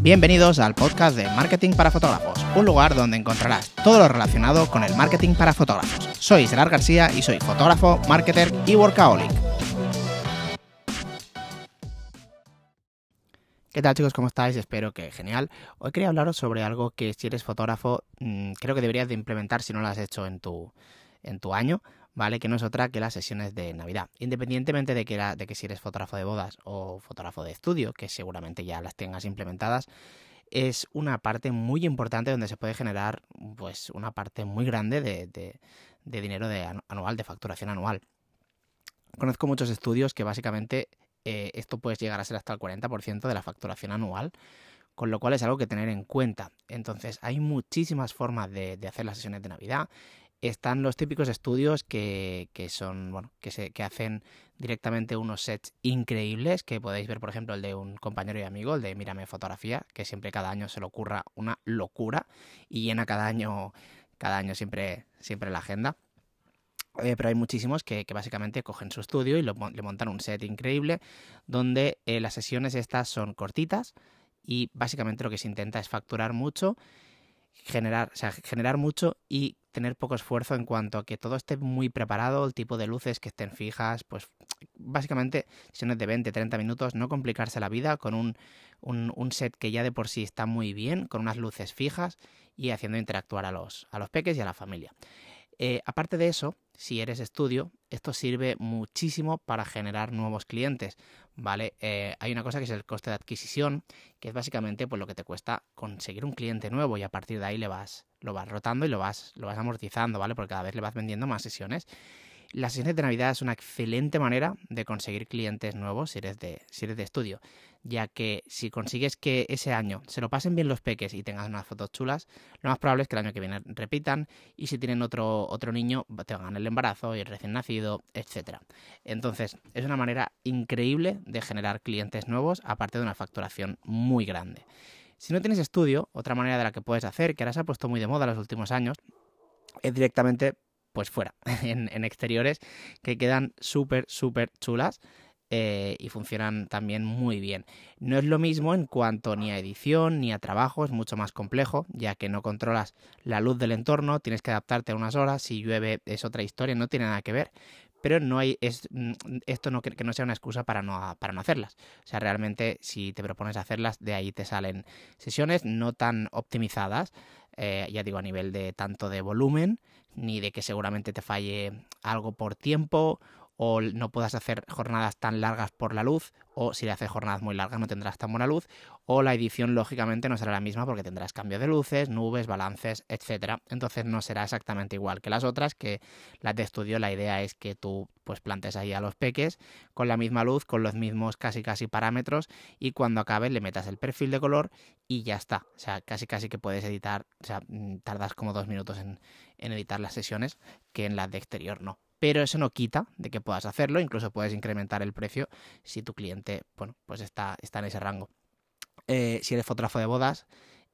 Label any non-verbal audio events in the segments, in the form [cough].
Bienvenidos al podcast de Marketing para Fotógrafos, un lugar donde encontrarás todo lo relacionado con el marketing para fotógrafos. Soy Gerard García y soy fotógrafo, marketer y workaholic. ¿Qué tal chicos? ¿Cómo estáis? Espero que genial. Hoy quería hablaros sobre algo que si eres fotógrafo mm, creo que deberías de implementar si no lo has hecho en tu, en tu año, ¿vale? Que no es otra que las sesiones de Navidad. Independientemente de que, de que si eres fotógrafo de bodas o fotógrafo de estudio, que seguramente ya las tengas implementadas, es una parte muy importante donde se puede generar pues una parte muy grande de, dinero de anual, de facturación anual. Conozco muchos estudios que básicamente eh, esto puede llegar a ser hasta el 40% de la facturación anual, con lo cual es algo que tener en cuenta. Entonces hay muchísimas formas de, de hacer las sesiones de Navidad están los típicos estudios que, que son, bueno, que, se, que hacen directamente unos sets increíbles, que podéis ver, por ejemplo, el de un compañero y amigo, el de Mírame Fotografía, que siempre cada año se le ocurra una locura y llena cada año, cada año siempre, siempre la agenda. Eh, pero hay muchísimos que, básicamente cogen su estudio y le montan un set increíble donde eh, las sesiones estas son cortitas y básicamente lo que se intenta es facturar mucho generar, o sea, generar mucho y tener poco esfuerzo en cuanto a que todo esté muy preparado, el tipo de luces que estén fijas, pues básicamente sesiones de 20, 30 minutos, no complicarse la vida con un, un, set que ya de por sí está muy bien, con unas luces fijas y haciendo interactuar a los, a los peques y a la familia. Eh, aparte de eso, si eres estudio, esto sirve muchísimo para generar nuevos clientes, ¿vale? Eh, hay una cosa que es el coste de adquisición, que es básicamente pues, lo que te cuesta conseguir un cliente nuevo y a partir de ahí le vas, lo vas rotando y lo vas, lo vas amortizando, ¿vale? Porque cada vez le vas vendiendo más sesiones. Las sesiones de Navidad es una excelente manera de conseguir clientes nuevos si eres de, estudio ya que si consigues que ese año se lo pasen bien los peques y tengas unas fotos chulas, lo más probable es que el año que viene repitan y si tienen otro, otro niño te hagan el embarazo y el recién nacido, etc. Entonces es una manera increíble de generar clientes nuevos aparte de una facturación muy grande. Si no tienes estudio, otra manera de la que puedes hacer, que ahora se ha puesto muy de moda en los últimos años, es directamente pues fuera, [laughs] en, exteriores, que quedan súper, súper chulas. Eh, y funcionan también muy bien. No es lo mismo en cuanto ni a edición ni a trabajo, es mucho más complejo, ya que no controlas la luz del entorno, tienes que adaptarte a unas horas, si llueve es otra historia, no tiene nada que ver, pero no hay mm, esto no que no sea una excusa para no para no hacerlas. O sea, realmente si te propones hacerlas, de ahí te salen sesiones no tan optimizadas, eh, ya digo a nivel de tanto de volumen ni de que seguramente te falle algo por tiempo o no puedas hacer jornadas tan largas por la luz, o si le haces jornadas muy largas no tendrás tan buena luz, o la edición lógicamente no será la misma porque tendrás cambio de luces, nubes, balances, etcétera. Entonces no será exactamente igual que las otras, que las de estudio la idea es que tú pues plantes ahí a los peques con la misma luz, con los mismos casi casi parámetros y cuando acabe le metas el perfil de color y ya está. O sea, casi casi que puedes editar, o sea, mm, tardas como dos minutos en, en editar las sesiones que en las de exterior no pero eso no quita de que puedas hacerlo, incluso puedes incrementar el precio si tu cliente, bueno, pues está, está en ese rango. Eh, si eres fotógrafo de bodas,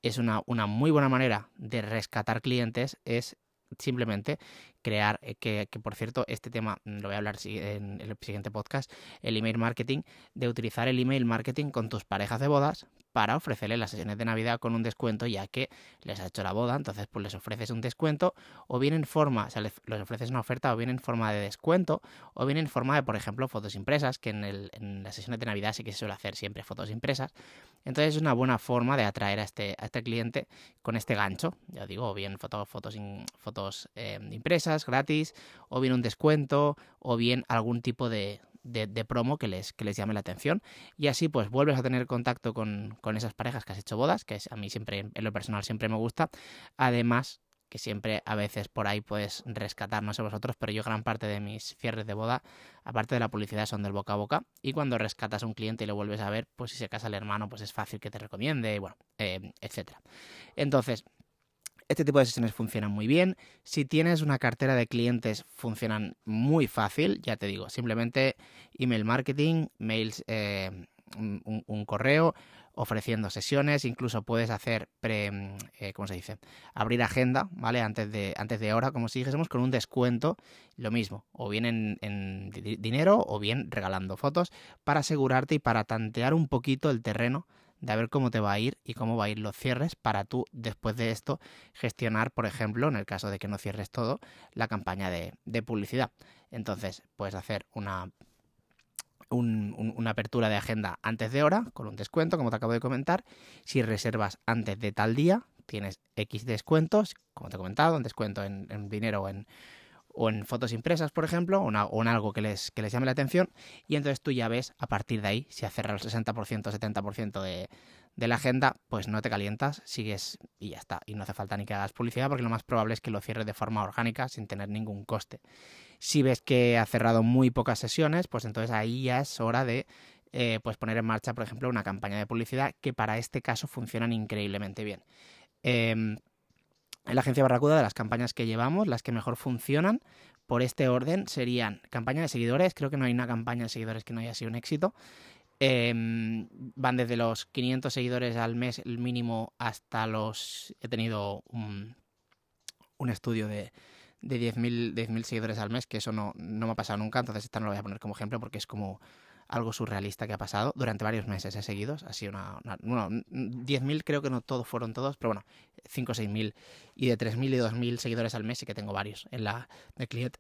es una, una muy buena manera de rescatar clientes, es simplemente crear, eh, que, que, por cierto, este tema mm, lo voy a hablar en el siguiente podcast, el email marketing, de utilizar el email marketing con tus parejas de bodas para ofrecerles las sesiones de Navidad con un descuento, ya que les ha hecho la boda, entonces pues les ofreces un descuento, o bien en forma, o sea, les, ofreces una oferta, o bien en forma de descuento, o bien en forma de, por ejemplo, fotos impresas, que en, el, en las sesiones de Navidad sí que se suele hacer siempre fotos impresas. Entonces es una buena forma de atraer a este, a este cliente con este gancho, ya digo, o bien foto, fotos, fotos eh, impresas gratis, o bien un descuento, o bien algún tipo de, de, promo que les, que les llame la atención. Y así pues vuelves a tener contacto con, con esas parejas que has hecho bodas, que a mí siempre, en lo personal siempre me gusta. Además, que siempre a veces por ahí puedes rescatar, no sé vosotros, pero yo gran parte de mis cierres de boda, aparte de la publicidad, son del boca a boca. Y cuando rescatas a un cliente y lo vuelves a ver, pues si se casa el hermano, pues es fácil que te recomiende, bueno, eh, etcétera. Entonces, este tipo de sesiones funcionan muy bien. Si tienes una cartera de clientes, funcionan muy fácil. Ya te digo, simplemente email marketing, mails, eh, un, correo ofreciendo sesiones. Incluso puedes hacer pre, eh, ¿cómo se dice? Abrir agenda, ¿vale? Antes de, antes de hora, como si dijésemos, con un descuento. Lo mismo, o bien en, en dinero o bien regalando fotos para asegurarte y para tantear un poquito el terreno de ver cómo te va a ir y cómo va a ir los cierres para tú, después de esto, gestionar, por ejemplo, en el caso de que no cierres todo, la campaña de, publicidad. Entonces, puedes hacer una una apertura de agenda antes de hora, con un descuento, como te acabo de comentar. Si reservas antes de tal día, tienes X descuentos, como te he comentado, un descuento en, dinero o en, o en fotos impresas, por ejemplo, o, en algo que les, que les llame la atención. Y entonces tú ya ves a partir de ahí, si ha cerrado el 60%, 70% de, de la agenda, pues no te calientas, sigues y ya está. Y no hace falta ni que hagas publicidad porque lo más probable es que lo cierres de forma orgánica sin tener ningún coste. Si ves que ha cerrado muy pocas sesiones, pues entonces ahí ya es hora de eh, pues poner en marcha, por ejemplo, una campaña de publicidad que para este caso funcionan increíblemente bien. Em, en la agencia Barracuda, de las campañas que llevamos, las que mejor funcionan por este orden serían campaña de seguidores. Creo que no hay una campaña de seguidores que no haya sido un éxito. Em, van desde los 500 seguidores al mes, el mínimo, hasta los. He tenido un estudio de, de 10.000 seguidores al mes, que eso no, no me ha pasado nunca, entonces esta no lo voy a poner como ejemplo porque es como algo surrealista que ha pasado durante varios meses he seguidos. Ha sido una. bueno, 10.000 creo que no todos fueron todos, pero bueno, 5 o 6.000 y de 3.000 y 2.000 seguidores al mes sí que tengo varios en la de cliente.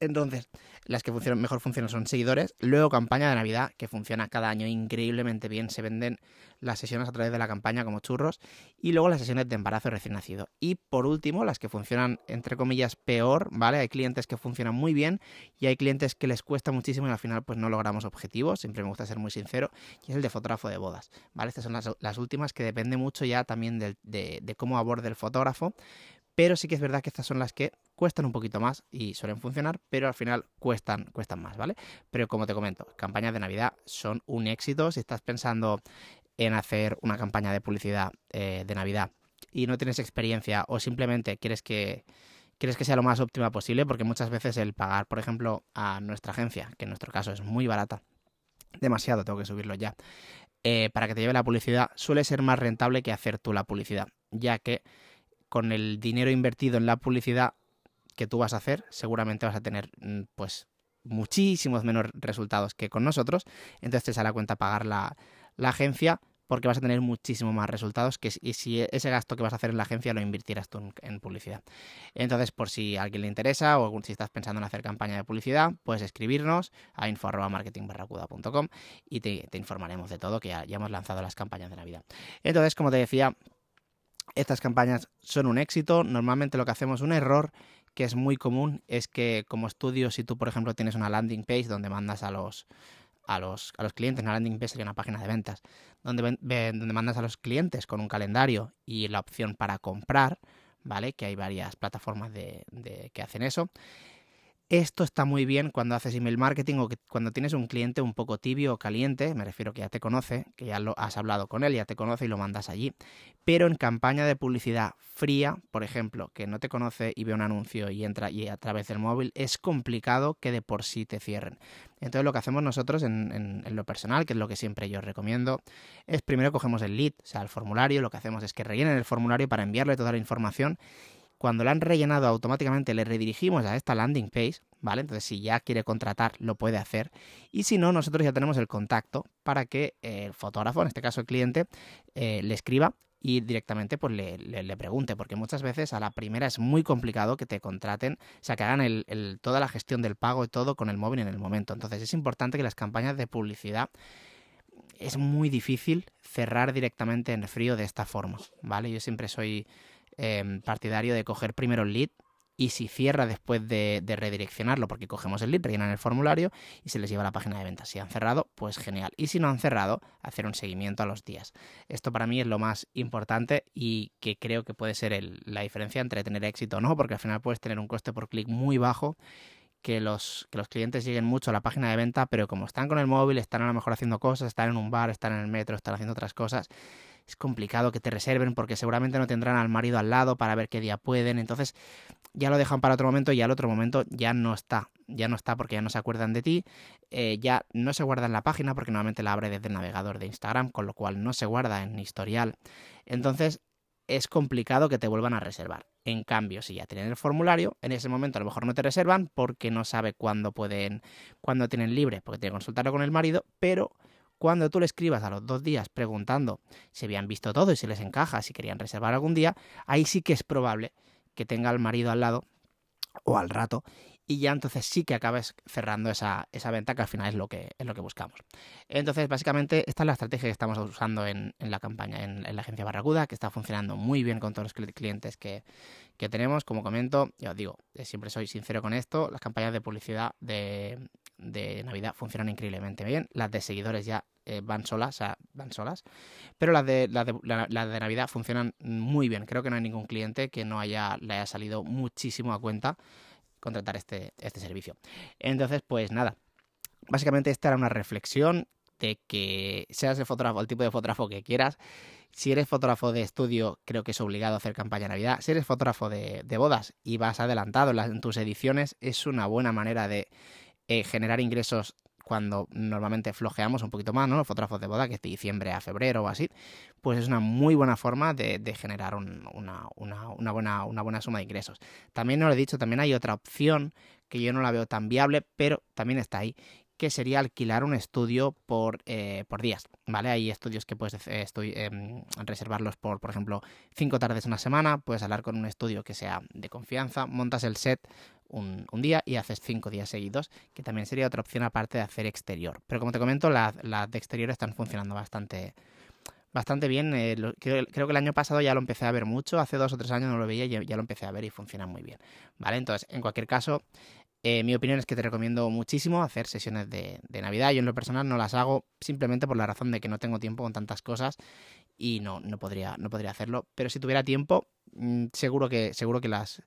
Entonces, las que funcionan mejor funcionan son seguidores. Luego, campaña de Navidad, que funciona cada año increíblemente bien. Se venden las sesiones a través de la campaña como churros. Y luego las sesiones de embarazo recién nacido. Y por último, las que funcionan, entre comillas, peor, ¿vale? Hay clientes que funcionan muy bien y hay clientes que les cuesta muchísimo y al final pues no logramos objetivos. Siempre me gusta ser muy sincero. Y es el de fotógrafo de bodas, ¿vale? Estas son las, últimas que depende mucho ya también de, de cómo aborde el fotógrafo pero sí que es verdad que estas son las que cuestan un poquito más y suelen funcionar, pero al final cuestan, cuestan más, ¿vale? Pero como te comento, campañas de Navidad son un éxito. Si estás pensando en hacer una campaña de publicidad eh, de Navidad y no tienes experiencia o simplemente quieres que quieres que sea lo más óptima posible, porque muchas veces el pagar, por ejemplo, a nuestra agencia, que en nuestro caso es muy barata, demasiado, tengo que subirlo ya, eh, para que te lleve la publicidad, suele ser más rentable que hacer tú la publicidad, ya que con el dinero invertido en la publicidad que tú vas a hacer, seguramente vas a tener mm, pues muchísimos menos resultados que con nosotros. Entonces te sale cuenta pagar la, agencia porque vas a tener muchísimo más resultados que si, ese gasto que vas a hacer en la agencia lo invirtieras tú en, publicidad. Entonces, por si a alguien le interesa o si estás pensando en hacer campaña de publicidad, puedes escribirnos a info.marketingbarracuda.com y te, informaremos de todo, que ya hemos lanzado las campañas de Navidad. Entonces, como te decía, estas campañas son un éxito. Normalmente lo que hacemos, un error que es muy común, es que como estudio, si tú, por ejemplo, tienes una landing page donde mandas a los, a los, a los clientes, una landing page sería una página de ventas, donde, donde mandas a los clientes con un calendario y la opción para comprar, ¿vale? Que hay varias plataformas de que hacen eso. Esto está muy bien cuando haces email marketing o cuando tienes un cliente un poco tibio o caliente, me refiero que ya te conoce, que ya lo has hablado con él, ya te conoce y lo mandas allí. Pero en campaña de publicidad fría, por ejemplo, que no te conoce y ve un anuncio y entra y a través del móvil, es complicado que de por sí te cierren. Entonces lo que hacemos nosotros en, lo personal, que es lo que siempre yo recomiendo, es primero cogemos el lead, o sea, el formulario, lo que hacemos es que rellenen el formulario para enviarle toda la información cuando lo han rellenado automáticamente le redirigimos a esta landing page, ¿vale? Entonces si ya quiere contratar lo puede hacer y si no nosotros ya tenemos el contacto para que el fotógrafo, en este caso el cliente, eh, le escriba y directamente pues le, pregunte, porque muchas veces a la primera es muy complicado que te contraten, o sea, que hagan toda la gestión del pago y todo con el móvil en el momento. Entonces es importante que las campañas de publicidad es muy difícil cerrar directamente en frío de esta forma, ¿vale? Yo siempre soy Em, partidario de coger primero el lead y si cierra después de, redireccionarlo, porque cogemos el lead, rellenan el formulario y se les lleva a la página de ventas. Si han cerrado, pues genial. Y si no han cerrado, hacer un seguimiento a los días. Esto para mí es lo más importante y que creo que puede ser la diferencia entre tener éxito o no, porque al final puedes tener un coste por clic muy bajo. Que los, que los clientes lleguen mucho a la página de venta, pero como están con el móvil, están a lo mejor haciendo cosas, están en un bar, están en el metro, están haciendo otras cosas, es complicado que te reserven porque seguramente no tendrán al marido al lado para ver qué día pueden. Entonces ya lo dejan para otro momento y al otro momento ya no está. Ya no está porque ya no se acuerdan de ti. Eh, ya no se guarda en la página porque normalmente la abre desde el navegador de Instagram, con lo cual no se guarda en historial. Entonces es complicado que te vuelvan a reservar. En cambio, si ya tienen el formulario, en ese momento a lo mejor no te reservan porque no sabe cuándo pueden, cuándo tienen libre, porque tiene que consultarlo con el marido, pero Cuando tú le escribas a los dos días preguntando si habían visto todo y si les encaja, si querían reservar algún día, ahí sí que es probable que tenga al marido al lado o al rato y ya entonces sí que acabes cerrando esa, esa, venta que al final es lo que, es lo que buscamos. Entonces, básicamente, esta es la estrategia que estamos usando en, en la campaña, en, la agencia Barracuda, que está funcionando muy bien con todos los clientes que, que tenemos. Como comento, ya os digo, eh, siempre soy sincero con esto, las campañas de publicidad de, de Navidad funcionan increíblemente bien, las de seguidores ya eh, van solas, o sea, van solas, pero las de, las de, Navidad funcionan muy bien. Creo que no hay ningún cliente que no haya, le haya salido muchísimo a cuenta contratar este, este servicio. Entonces, pues nada, básicamente esta era una reflexión de que seas el fotógrafo, el tipo de fotógrafo que quieras. Si eres fotógrafo de estudio, creo que es obligado a hacer campaña Navidad. Si eres fotógrafo de, bodas y vas adelantado en, tus ediciones, es una buena manera de eh, generar ingresos cuando normalmente flojeamos un poquito más, ¿no? Los fotógrafos de boda, que es de diciembre a febrero o así, pues es una muy buena forma de, generar un, una, buena, suma de ingresos. También no lo he dicho, también hay otra opción que yo no la veo tan viable, pero también está ahí, que sería alquilar un estudio por, eh, por días, ¿vale? Hay estudios que puedes eh, eh, reservarlos por, por ejemplo, cinco tardes una semana, puedes hablar con un estudio que sea de confianza, montas el set un, día y haces cinco días seguidos, que también sería otra opción aparte de hacer exterior. Pero como te comento, las la de exterior están funcionando bastante bastante bien. Eh, creo, que el año pasado ya lo empecé a ver mucho, hace dos o tres años no lo veía y ya, lo empecé a ver y funciona muy bien. ¿Vale? Entonces, en cualquier caso, eh, mi opinión es que te recomiendo muchísimo hacer sesiones de, de, Navidad. Yo en lo personal no las hago simplemente por la razón de que no tengo tiempo con tantas cosas y no, no, podría, no podría hacerlo. Pero si tuviera tiempo, mmm, seguro, que, seguro que, las,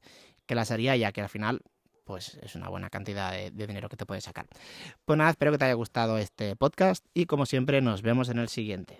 que las haría ya que al final pues es una buena cantidad de, dinero que te puedes sacar. Pues nada, espero que te haya gustado este podcast y como siempre nos vemos en el siguiente.